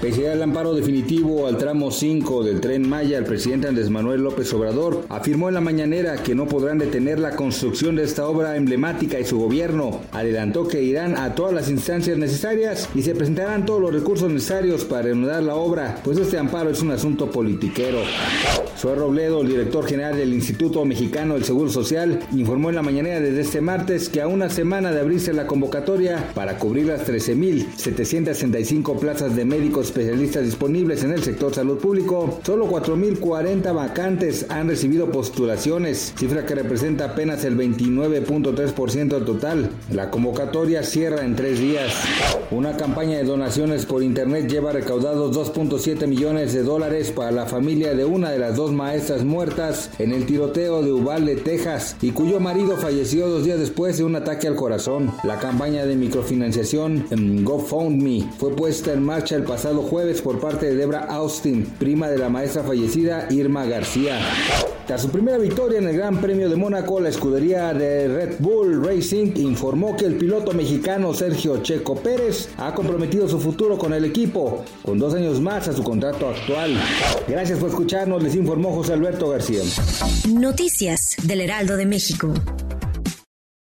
Pese al amparo definitivo al tramo 5 del tren Maya, el presidente Andrés Manuel López Obrador afirmó en la mañanera que no podrán detener la construcción de esta obra emblemática y su gobierno adelantó que irán a todas las instancias necesarias y se presentarán todos los recursos necesarios para reanudar la obra, pues este amparo es un asunto politiquero. Zoe Robledo, el director general del Instituto Mexicano del Seguro Social, informó en la mañanera desde este martes que a una semana de abrirse la convocatoria para cubrir las 13.765 plazas de médicos especialistas disponibles en el sector salud público, solo 4.040 vacantes han recibido postulaciones, cifra que representa apenas el 29.3% del total. La convocatoria cierra en tres días. Una campaña de donaciones por internet lleva recaudados 2.7 millones de dólares para la familia de una de las dos maestras muertas en el tiroteo de Uvalde, Texas, y cuyo marido falleció dos días después de un ataque al corazón. La campaña de microfinanciación GoFundMe fue puesta en marcha el jueves por parte de Debra Austin, prima de la maestra fallecida Irma García. Tras su primera victoria en el Gran Premio de Mónaco, la escudería de Red Bull Racing informó que el piloto mexicano Sergio Checo Pérez ha comprometido su futuro con el equipo, con dos años más a su contrato actual. Gracias por escucharnos, les informó José Alberto García. Noticias del Heraldo de México.